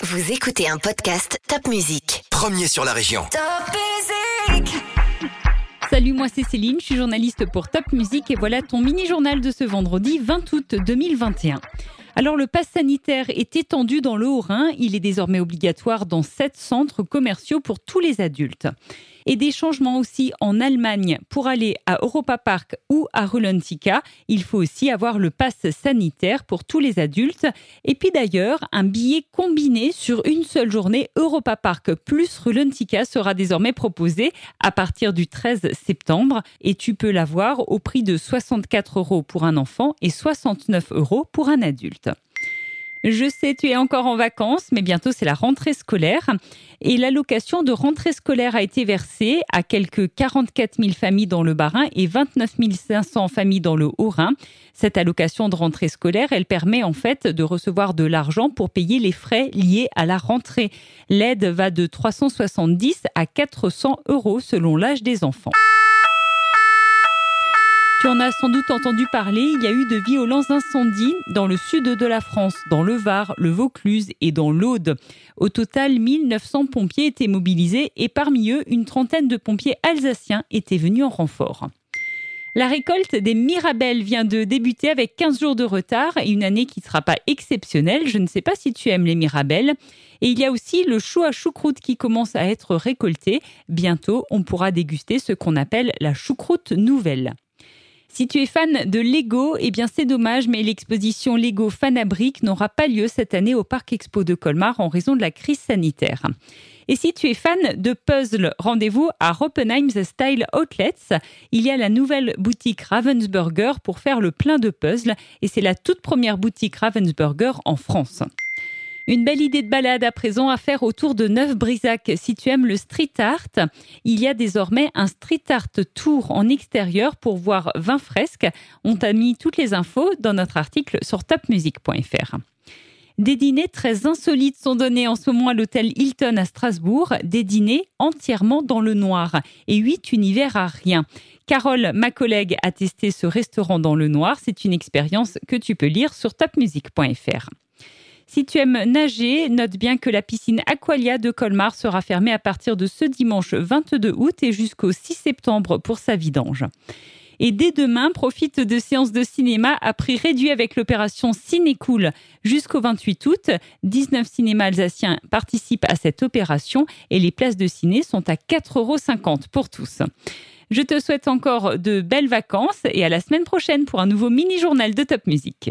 Vous écoutez un podcast Top Music. Premier sur la région. Salut, moi c'est Céline, je suis journaliste pour Top Music et voilà ton mini-journal de ce vendredi 20 août 2021. Alors le pass sanitaire est étendu dans le Haut-Rhin, il est désormais obligatoire dans sept centres commerciaux pour tous les adultes et des changements aussi en Allemagne. Pour aller à Europa Park ou à Rulantica, il faut aussi avoir le pass sanitaire pour tous les adultes. Et puis d'ailleurs, un billet combiné sur une seule journée Europa Park plus Rulantica sera désormais proposé à partir du 13 septembre et tu peux l'avoir au prix de 64 euros pour un enfant et 69 euros pour un adulte. Je sais, tu es encore en vacances, mais bientôt c'est la rentrée scolaire. Et l'allocation de rentrée scolaire a été versée à quelques 44 000 familles dans le Bas-Rhin et 29 500 familles dans le Haut-Rhin. Cette allocation de rentrée scolaire, elle permet en fait de recevoir de l'argent pour payer les frais liés à la rentrée. L'aide va de 370 à 400 euros selon l'âge des enfants. Tu en as sans doute entendu parler, il y a eu de violents incendies dans le sud de la France, dans le Var, le Vaucluse et dans l'Aude. Au total, 1900 pompiers étaient mobilisés et parmi eux, une trentaine de pompiers alsaciens étaient venus en renfort. La récolte des Mirabelles vient de débuter avec 15 jours de retard et une année qui ne sera pas exceptionnelle. Je ne sais pas si tu aimes les Mirabelles. Et il y a aussi le chou à choucroute qui commence à être récolté. Bientôt, on pourra déguster ce qu'on appelle la choucroute nouvelle. Si tu es fan de Lego, eh bien c'est dommage, mais l'exposition Lego Fanabrique n'aura pas lieu cette année au Parc Expo de Colmar en raison de la crise sanitaire. Et si tu es fan de puzzle, rendez-vous à Roppenheim's Style Outlets. Il y a la nouvelle boutique Ravensburger pour faire le plein de puzzles et c'est la toute première boutique Ravensburger en France. Une belle idée de balade à présent à faire autour de Neuf-Brisac. Si tu aimes le street art, il y a désormais un street art tour en extérieur pour voir 20 fresques. On t'a mis toutes les infos dans notre article sur topmusic.fr. Des dîners très insolites sont donnés en ce moment à l'hôtel Hilton à Strasbourg, des dîners entièrement dans le noir et huit univers à rien. Carole, ma collègue, a testé ce restaurant dans le noir. C'est une expérience que tu peux lire sur topmusic.fr. Si tu aimes nager, note bien que la piscine Aqualia de Colmar sera fermée à partir de ce dimanche 22 août et jusqu'au 6 septembre pour sa vidange. Et dès demain, profite de séances de cinéma à prix réduit avec l'opération Cinécool jusqu'au 28 août. 19 cinémas alsaciens participent à cette opération et les places de ciné sont à 4,50 euros pour tous. Je te souhaite encore de belles vacances et à la semaine prochaine pour un nouveau mini-journal de Top Music.